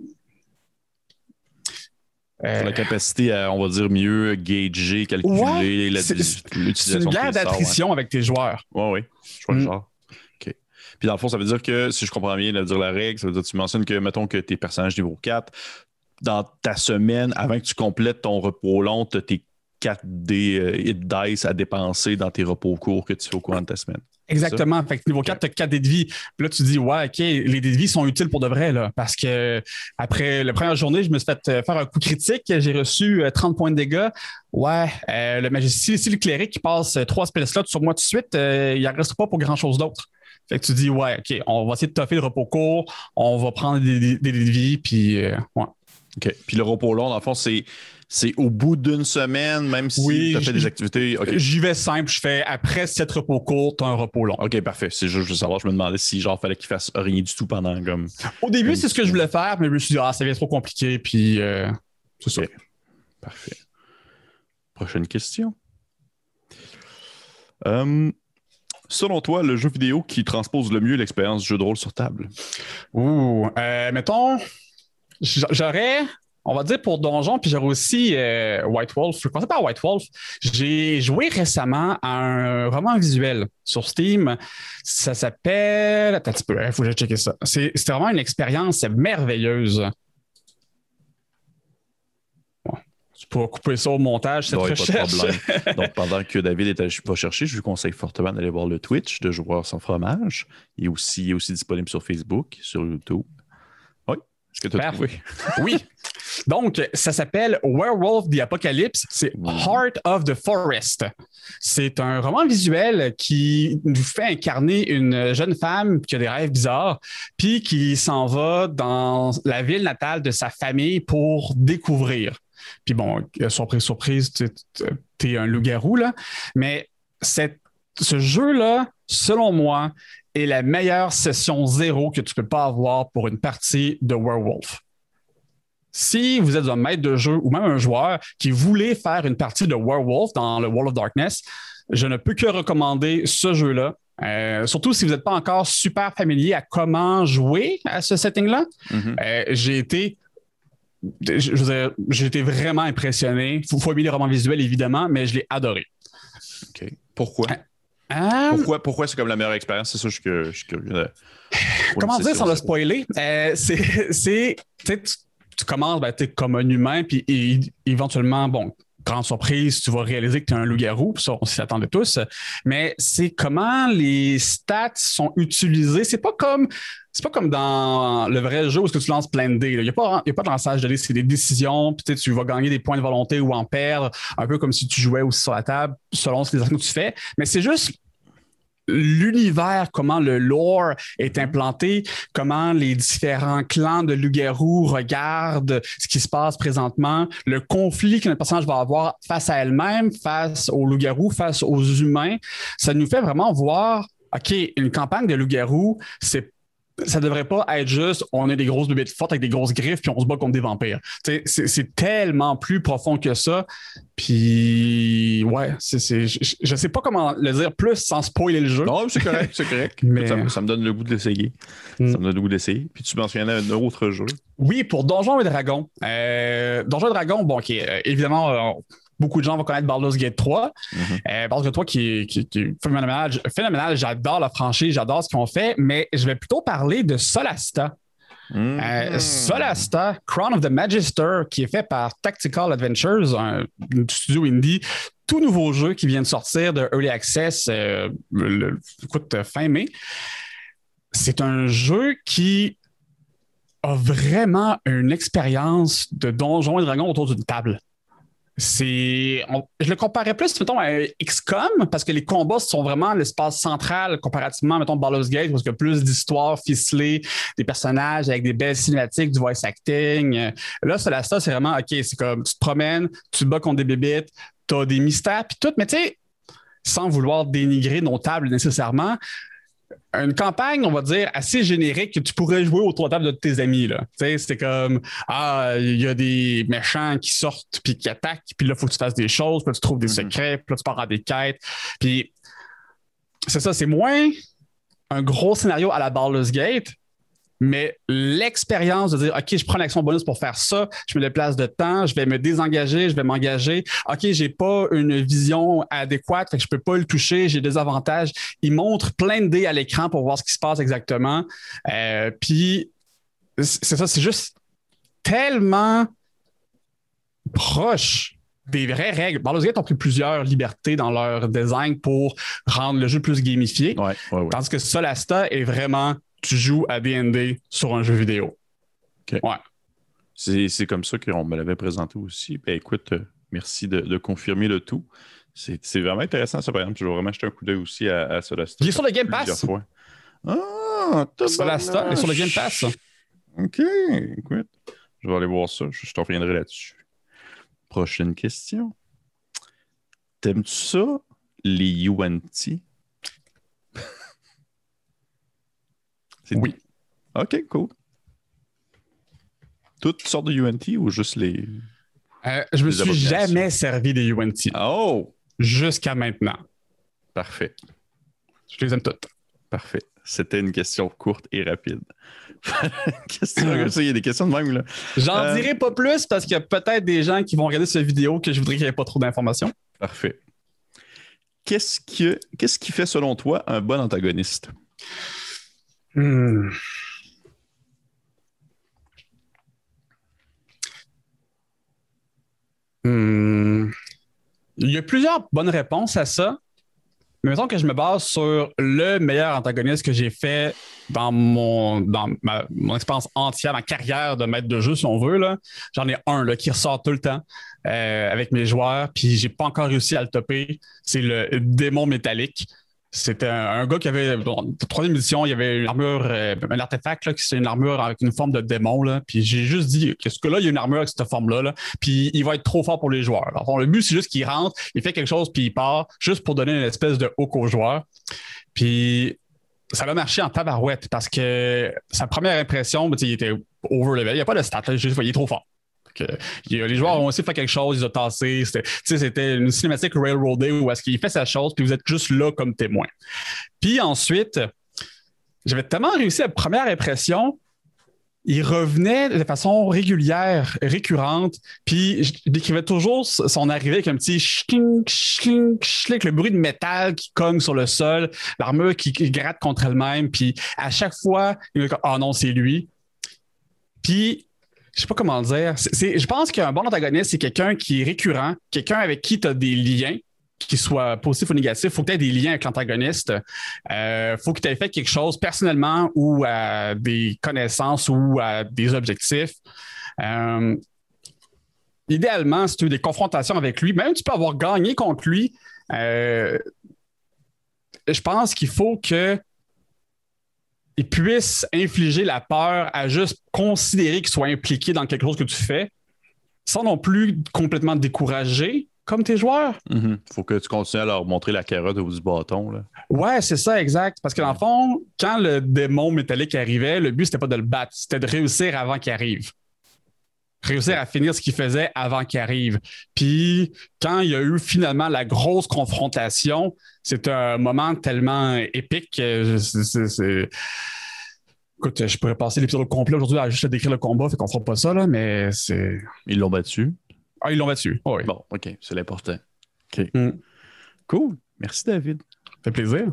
Euh, la capacité à, on va dire, mieux gager, calculer l'utilisation. C'est une guerre d'attrition avec tes joueurs. Oui, oui. Je vois le mm. genre. Puis dans le fond, ça veut dire que, si je comprends bien, dire la règle, ça veut dire que tu mentionnes que, mettons que tes personnages niveau 4, dans ta semaine, avant que tu complètes ton repos long, tu as tes 4 d euh, hit dice à dépenser dans tes repos courts que tu fais au cours de ta semaine. Exactement. Fait que niveau 4, tu as 4 dés de vie. Puis là, tu dis, ouais, OK, les dés de vie sont utiles pour de vrai, là. Parce que après la première journée, je me suis fait euh, faire un coup critique. J'ai reçu 30 euh, points de dégâts. Ouais, le magicien, si, le cléric qui passe 3 spell slots sur moi tout de suite, il n'en reste pas pour grand chose d'autre. Fait que tu dis, ouais, OK, on va essayer de toffer le repos court, on va prendre des, des, des, puis euh, ouais. OK. Puis le repos long, dans le fond, c'est c'est au bout d'une semaine, même si tu as fait des activités. J'y vais simple, je fais après sept repos courts, as un repos long. OK, parfait. C'est juste, je veux savoir, je me demandais si genre fallait qu'il fasse rien du tout pendant comme. Au début, c'est ce que je voulais faire, mais je me suis dit, ah, ça devient trop compliqué, puis euh, c'est ça. Parfait. Prochaine question. Euh, selon toi, le jeu vidéo qui transpose le mieux l'expérience jeu de rôle sur table? Ouh, euh, mettons, j'aurais, on va dire pour Donjon, puis j'aurais aussi euh, White Wolf. Je pensais pas à White Wolf. J'ai joué récemment à un roman visuel sur Steam. Ça s'appelle. Attends un petit peu, il faut que je checker ça. C'était vraiment une expérience merveilleuse. Tu pourras couper ça au montage, cette recherche. Pas de problème. Donc, pendant que David est pas chercher, je vous conseille fortement d'aller voir le Twitch de Joueurs sans fromage. Il est aussi, aussi disponible sur Facebook, sur YouTube. Oui. Est-ce que tu as trouvé? oui. Donc, ça s'appelle Werewolf the Apocalypse. C'est Heart of the Forest. C'est un roman visuel qui nous fait incarner une jeune femme qui a des rêves bizarres, puis qui s'en va dans la ville natale de sa famille pour découvrir. Puis bon, surprise, surprise, tu es un loup-garou, là. Mais ce jeu-là, selon moi, est la meilleure session zéro que tu peux pas avoir pour une partie de Werewolf. Si vous êtes un maître de jeu ou même un joueur qui voulait faire une partie de Werewolf dans le Wall of Darkness, je ne peux que recommander ce jeu-là. Euh, surtout si vous n'êtes pas encore super familier à comment jouer à ce setting-là. Mm-hmm. Euh, j'ai été j'ai été vraiment impressionné. Il faut, aimer les romans visuels, évidemment, mais je l'ai adoré. OK. Pourquoi? Euh, pourquoi, pourquoi c'est comme la meilleure expérience? C'est ça, je suis, curieux. Comment dire sans le spoiler? Euh, c'est, tu, tu commences ben, comme un humain, puis éventuellement, bon, grande surprise, tu vas réaliser que tu es un loup-garou, ça, on s'y attendait tous. Mais c'est comment les stats sont utilisés. C'est pas comme c'est pas comme dans le vrai jeu où tu lances plein de dés. Il n'y a, pas, a pas de lançage de dés, c'est des décisions. Puis tu vas gagner des points de volonté ou en perdre, un peu comme si tu jouais aussi sur la table, selon ce que tu fais. Mais c'est juste l'univers, comment le lore est implanté, comment les différents clans de loup-garou regardent ce qui se passe présentement, le conflit que notre personnage va avoir face à elle-même, face aux loup-garou, face aux humains. Ça nous fait vraiment voir OK, une campagne de loup-garou, c'est ça devrait pas être juste on est des grosses bébêtes fortes avec des grosses griffes puis on se bat contre des vampires. C'est tellement plus profond que ça. Puis ouais, c'est, je, je, sais pas comment le dire plus sans spoiler le jeu. Non, c'est correct, c'est correct. Mais... Ça, me donne le goût de l'essayer. Hmm. Ça me donne le goût d'essayer. Puis tu mentionnais un autre jeu. Oui, pour Donjons et Dragons. Euh, Donjons et Dragons, bon, qui euh, évidemment. Euh, beaucoup de gens vont connaître Baldur's Gate 3. Mm -hmm. Baldur's Gate 3 qui, qui, qui est phénoménal. phénoménal. J'adore la franchise, j'adore ce qu'ils ont fait, mais je vais plutôt parler de Solasta. Mm -hmm. Solasta, Crown of the Magister, qui est fait par Tactical Adventures, un, studio indie, tout nouveau jeu qui vient de sortir de Early Access, euh, le, écoute, fin mai. C'est un jeu qui a vraiment une expérience de Donjons et Dragons autour d'une table c'est. Je le comparais plus, mettons, à XCOM, parce que les combats sont vraiment l'espace central comparativement, mettons, Baldur's Gate, parce qu'il y a plus d'histoires ficelées, des personnages avec des belles cinématiques, du voice acting. Là, ça, c'est vraiment, OK, c'est comme tu te promènes, tu bats contre des bébites, tu as des mystères, puis tout, mais tu sais, sans vouloir dénigrer nos tables nécessairement, une campagne, on va dire, assez générique que tu pourrais jouer autour de table de tes amis. C'était comme Ah, il y a des méchants qui sortent puis qui attaquent, puis là, il faut que tu fasses des choses, puis là, tu trouves des mm-hmm. secrets, puis là, tu pars à des quêtes. Puis c'est ça, c'est moins un gros scénario à la Baldur's Gate, mais l'expérience de dire, OK, je prends l'action bonus pour faire ça, je me déplace de temps, je vais me désengager, je vais m'engager. OK, j'ai pas une vision adéquate, fait que je peux pas le toucher, j'ai des avantages. Il montre plein de dés à l'écran pour voir ce qui se passe exactement. Euh, puis, c'est ça, c'est juste tellement proche des vraies règles. Baldur's Gate ont pris plusieurs libertés dans leur design pour rendre le jeu plus gamifié. Ouais, ouais, Tandis que Solasta est vraiment tu joues à D&D sur un jeu vidéo. Ouais. C'est comme ça qu'on me l'avait présenté aussi. Ben, écoute, euh, merci de, confirmer le tout. C'est vraiment intéressant, ça, par exemple. Je vais vraiment jeter un coup d'œil aussi à, à Solasta. Il est sur le Game Pass. Ah, Solasta est sur le Game Pass. OK, écoute. Je vais aller voir ça. Je, je t'en reviendrai là-dessus. Prochaine question. T'aimes-tu ça, les UNT? Oui. OK, cool. Toutes sortes de UNT ou juste les. Euh, je me suis jamais servi des UNT. Oh! Jusqu'à maintenant. Parfait. Je les aime toutes. Parfait. C'était une question courte et rapide. il y a des questions de même. là. J'en euh, dirai pas plus parce qu'il y a peut-être des gens qui vont regarder cette vidéo que je voudrais qu'il n'y ait pas trop d'informations. Parfait. Qu'est-ce qui, qu'est-ce qui fait, selon toi, un bon antagoniste? Hmm. Hmm. Il y a plusieurs bonnes réponses à ça. Mais mettons que je me base sur le meilleur antagoniste que j'ai fait dans mon dans ma, mon expérience entière, ma carrière de maître de jeu, si on veut. J'en ai un là, qui ressort tout le temps euh, avec mes joueurs, puis j'ai pas encore réussi à le topper. C'est le démon métallique. C'était un, gars qui avait, bon, troisième édition, il y avait une armure, euh, un artefact, qui c'est une armure avec une forme de démon. Là, puis j'ai juste dit que ce que là, il y a une armure avec cette forme-là, là, puis il va être trop fort pour les joueurs. Alors, le but, c'est juste qu'il rentre, il fait quelque chose, puis il part, juste pour donner une espèce de hook aux joueurs. Puis ça va marcher en tabarouette parce que sa première impression, il était over level. Il n'y a pas de stat, juste, il est trop fort les joueurs ont aussi fait quelque chose, ils ont tassé. C'était une cinématique Railroad où est-ce qu'il fait sa chose, puis vous êtes juste là comme témoin. Puis ensuite, j'avais tellement réussi à première impression, il revenait de façon régulière, récurrente, puis je décrivais toujours son arrivée avec un petit schling, schling, schling, le bruit de métal qui cogne sur le sol, l'armure qui, gratte contre elle-même, puis à chaque fois, il me dit Ah non, c'est lui. Puis je sais pas comment le dire. je pense qu'un bon antagoniste, c'est quelqu'un qui est récurrent, quelqu'un avec qui tu as des liens, qu'ils soient positifs ou négatifs. Il faut que tu aies des liens avec l'antagoniste. Il euh, faut que tu aies fait quelque chose personnellement ou à des connaissances ou à des objectifs. Euh, idéalement, si tu as des confrontations avec lui, même tu peux avoir gagné contre lui, euh, je pense qu'il faut que il puisse infliger la peur à juste considérer qu'il soit impliqué dans quelque chose que tu fais, sans non plus complètement décourager comme tes joueurs. Il mm-hmm. faut que tu continues à leur montrer la carotte au bout du bâton. Là. Ouais, c'est ça, exact. Parce que dans le fond, quand le démon métallique arrivait, le but, c'était pas de le battre, c'était de réussir avant qu'il arrive réussir à finir ce qu'il faisait avant qu'il arrive. Puis quand il y a eu finalement la grosse confrontation, c'est un moment tellement épique. Écoute, je pourrais passer l'épisode complet aujourd'hui à juste décrire le combat, fait qu'on fera pas ça, là, mais c'est. Ils l'ont battu. Ah, ils l'ont battu. oui. Bon, OK, c'est l'important. OK. Mm. Cool. Merci, David. Ça fait plaisir.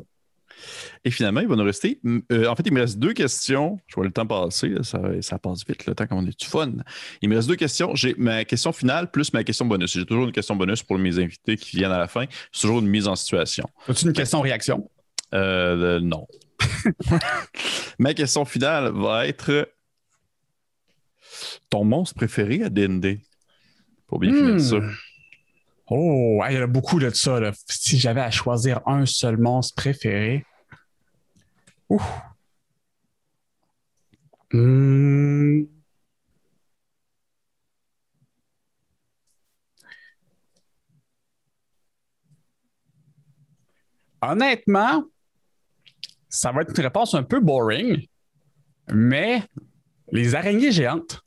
Et finalement, il va nous rester. Euh, en fait, il me reste deux questions. Je vois le temps passer. ça, passe vite, le temps qu'on est du fun. Il me reste deux questions. J'ai ma question finale plus ma question bonus. J'ai toujours une question bonus pour mes invités qui viennent à la fin. C'est toujours une mise en situation. As-tu une question-réaction? Euh, non. ma question finale va être ton monstre préféré à DND. Pour bien finir ça. Hmm. Oh, il y en a beaucoup de ça. Si j'avais à choisir un seul monstre préféré. Hmm. Honnêtement, ça va être une réponse un peu boring, mais les araignées géantes.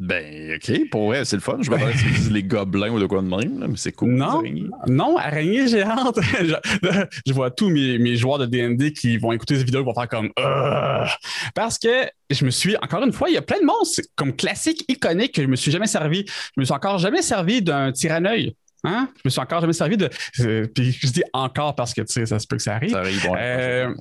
Ben, OK, pour vrai, c'est le fun. Je vais pas si les gobelins ou de quoi de même, mais c'est cool. Non, non, araignée géante. je, vois tous mes, joueurs de DND qui vont écouter cette vidéo et vont faire comme Parce que je me suis, encore une fois, il y a plein de monstres comme classique, iconique que je me suis jamais servi. Je me suis encore jamais servi d'un tyranneuil. Hein? Je me suis encore jamais servi de. Euh, puis je dis encore parce que tu sais, ça se peut que ça arrive. Ça arrive euh,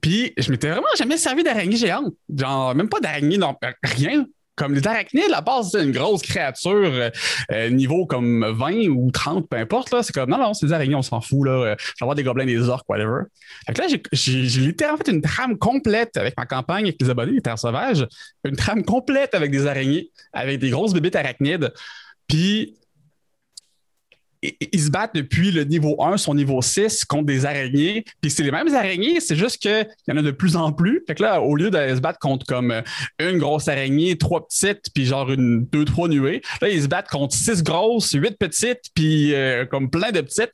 puis je m'étais vraiment jamais servi d'araignée géante. Genre, même pas d'araignée, non, rien comme les arachnides, à base, c'est une grosse créature euh, euh, niveau comme 20 ou 30, peu importe. Là. C'est comme, non, non, c'est des araignées, on s'en fout. Là. Euh, je vais avoir des gobelins, des orques, whatever. Fait que là, j'ai, littéralement fait une trame complète avec ma campagne avec les abonnés, les terres sauvages. Une trame complète avec des araignées, avec des grosses bébites arachnides. Puis, ils se battent depuis le niveau 1, son niveau 6 contre des araignées. Puis c'est les mêmes araignées, c'est juste qu'il y en a de plus en plus. Fait que là, au lieu de se battre contre comme une grosse araignée, trois petites, puis genre une, deux, trois nuées, là, ils se battent contre six grosses, huit petites, puis euh, comme plein de petites.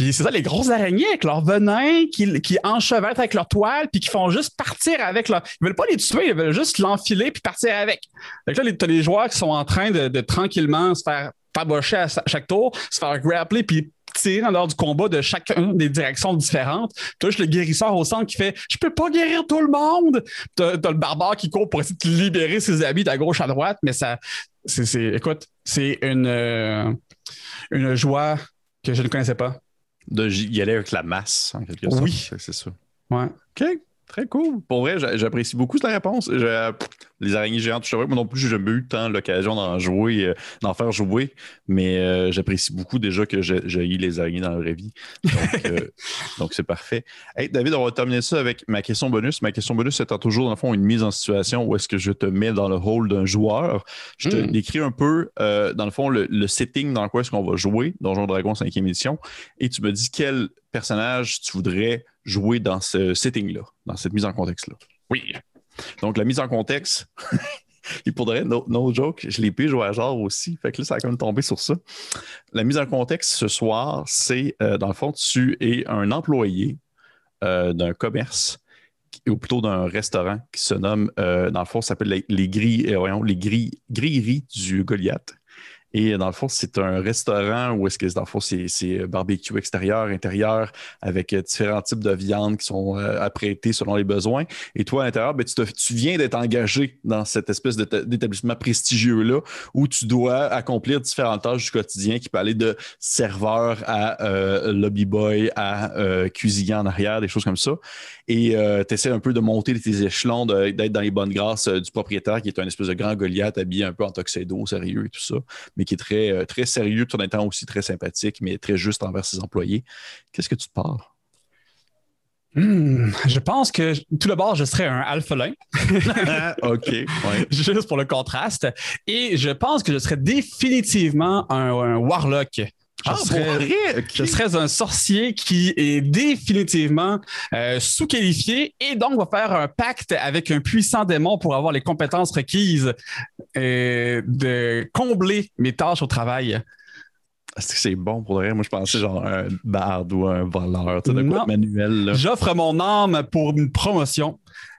Puis c'est ça, les grosses araignées avec leur venin qui, qui enchevêtrent avec leur toile, puis qui font juste partir avec leur. Ils veulent pas les tuer, ils veulent juste l'enfiler puis partir avec. Que là, t'as les joueurs qui sont en train de, tranquillement se faire tabocher à chaque tour, se faire grappler, puis tirer en dehors du combat de chacune des directions différentes. Tu as le guérisseur au centre qui fait Je peux pas guérir tout le monde. Tu as, le barbare qui court pour essayer de libérer ses habits à gauche à droite, mais ça. c'est écoute, c'est une, euh, une joie que je ne connaissais pas de y aller avec la masse, en quelque sorte. Oui. C'est ça. Ouais. OK. Très cool. Pour vrai, j'apprécie beaucoup cette réponse. les araignées géantes, je sais moi non plus, j'ai jamais eu tant l'occasion d'en jouer, euh, d'en faire jouer, mais euh, j'apprécie beaucoup déjà que j'ai eu les araignées dans la vraie vie. Euh, donc, c'est parfait. Hey, David, on va terminer ça avec ma question bonus. Ma question bonus étant toujours, dans le fond, une mise en situation où est-ce que je te mets dans le rôle d'un joueur. Je te hmm. décris un peu, dans le fond, le, setting dans quoi est-ce qu'on va jouer, Donjon Dragon 5e édition, et tu me dis quel personnage tu voudrais jouer dans ce setting-là, dans cette mise en contexte-là. Oui. Donc, la mise en contexte, il pourrait, no, joke, je l'ai pu jouer à genre aussi. Fait que là, ça a quand même tombé sur ça. La mise en contexte ce soir, c'est, euh, dans le fond, tu es un employé euh, d'un commerce ou plutôt d'un restaurant qui se nomme, euh, dans le fond, ça s'appelle les, les, grilles, les grilles, grilleries du Goliath. Et dans le fond, c'est un restaurant où est-ce que dans le fond, c'est barbecue extérieur, intérieur, avec euh, différents types de viandes qui sont euh, apprêtées selon les besoins. Et toi, à l'intérieur, ben, tu, viens d'être engagé dans cette espèce d'établissement prestigieux-là où tu dois accomplir différentes tâches du quotidien qui peut aller de serveur à euh, lobby boy à cuisinier en arrière, des choses comme ça. Et tu essaies un peu de monter tes échelons, d'être dans les bonnes grâces du propriétaire qui est un espèce de grand Goliath habillé un peu en tuxedo, sérieux et tout ça mais qui est très, euh, très sérieux tout en étant aussi très sympathique, mais très juste envers ses employés. Qu'est-ce que tu te parles? Hmm, je pense que tout d'abord, je serais un alphelin. OK. Juste pour le contraste. Et je pense que je serais définitivement un warlock. Je, ah, serais, je serais un sorcier qui est définitivement euh, sous-qualifié et donc va faire un pacte avec un puissant démon pour avoir les compétences requises euh, de combler mes tâches au travail. Est-ce que c'est bon pour le Moi, je pensais genre un barde ou un voleur, tu sais, de quoi manuel. J'offre mon âme pour une promotion.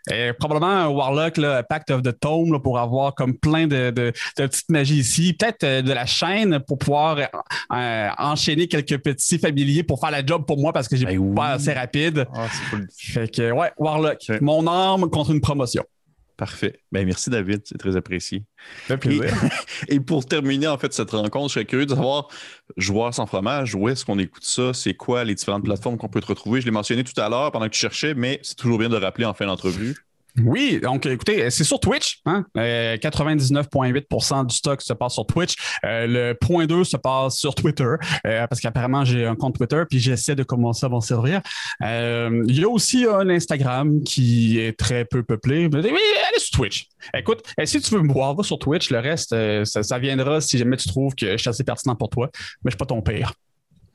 Et probablement un Warlock, là, Pact of the Tome, pour avoir comme plein de, de, petites magies ici. Peut-être euh, de la chaîne pour pouvoir euh, enchaîner quelques petits familiers pour faire la job pour moi parce que j'ai ben pas assez rapide. Ah, fait que, ouais, Warlock. Mon arme contre une promotion. Parfait. Ben, merci, David. C'est très apprécié. Et, pour terminer, en fait, cette rencontre, je serais curieux de savoir, joueur sans fromage, où est-ce qu'on écoute ça? C'est quoi les différentes plateformes qu'on peut te retrouver? Je l'ai mentionné tout à l'heure pendant que tu cherchais, mais c'est toujours bien de rappeler en fin d'entrevue. Oui, donc écoutez, c'est sur Twitch. Hein? 99,8% euh, du stock se passe sur Twitch. Euh, le point 2 se passe sur Twitter, euh, parce qu'apparemment j'ai un compte Twitter, puis j'essaie de commencer à m'en servir. il y a aussi un Instagram qui est très peu peuplé. Mais, oui, allez sur Twitch. Écoute, si tu veux me voir, va sur Twitch. Le reste, ça, ça, viendra si jamais tu trouves que je suis assez pertinent pour toi. Mais je suis pas ton père.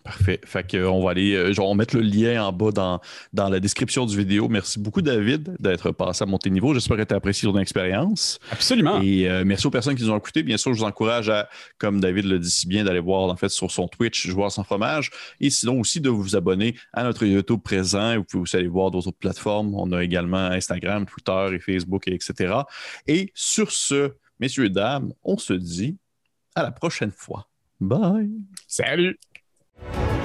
Parfait. Fait que, on va aller, euh, genre, on va mettre le lien en bas dans, dans la description du vidéo. Merci beaucoup, David, d'être passé à monter niveau. J'espère que tu as apprécié ton expérience. Absolument. Et euh, merci aux personnes qui nous ont écoutés. Bien sûr, je vous encourage à, comme David le dit si bien, d'aller voir en fait sur son Twitch, Joueur sans fromage. Et sinon aussi de vous abonner à notre YouTube présent. Vous pouvez aussi aller voir d'autres plateformes. On a également Instagram, Twitter et Facebook, etc. Et sur ce, messieurs et dames, on se dit à la prochaine fois. Bye. Salut. Bye.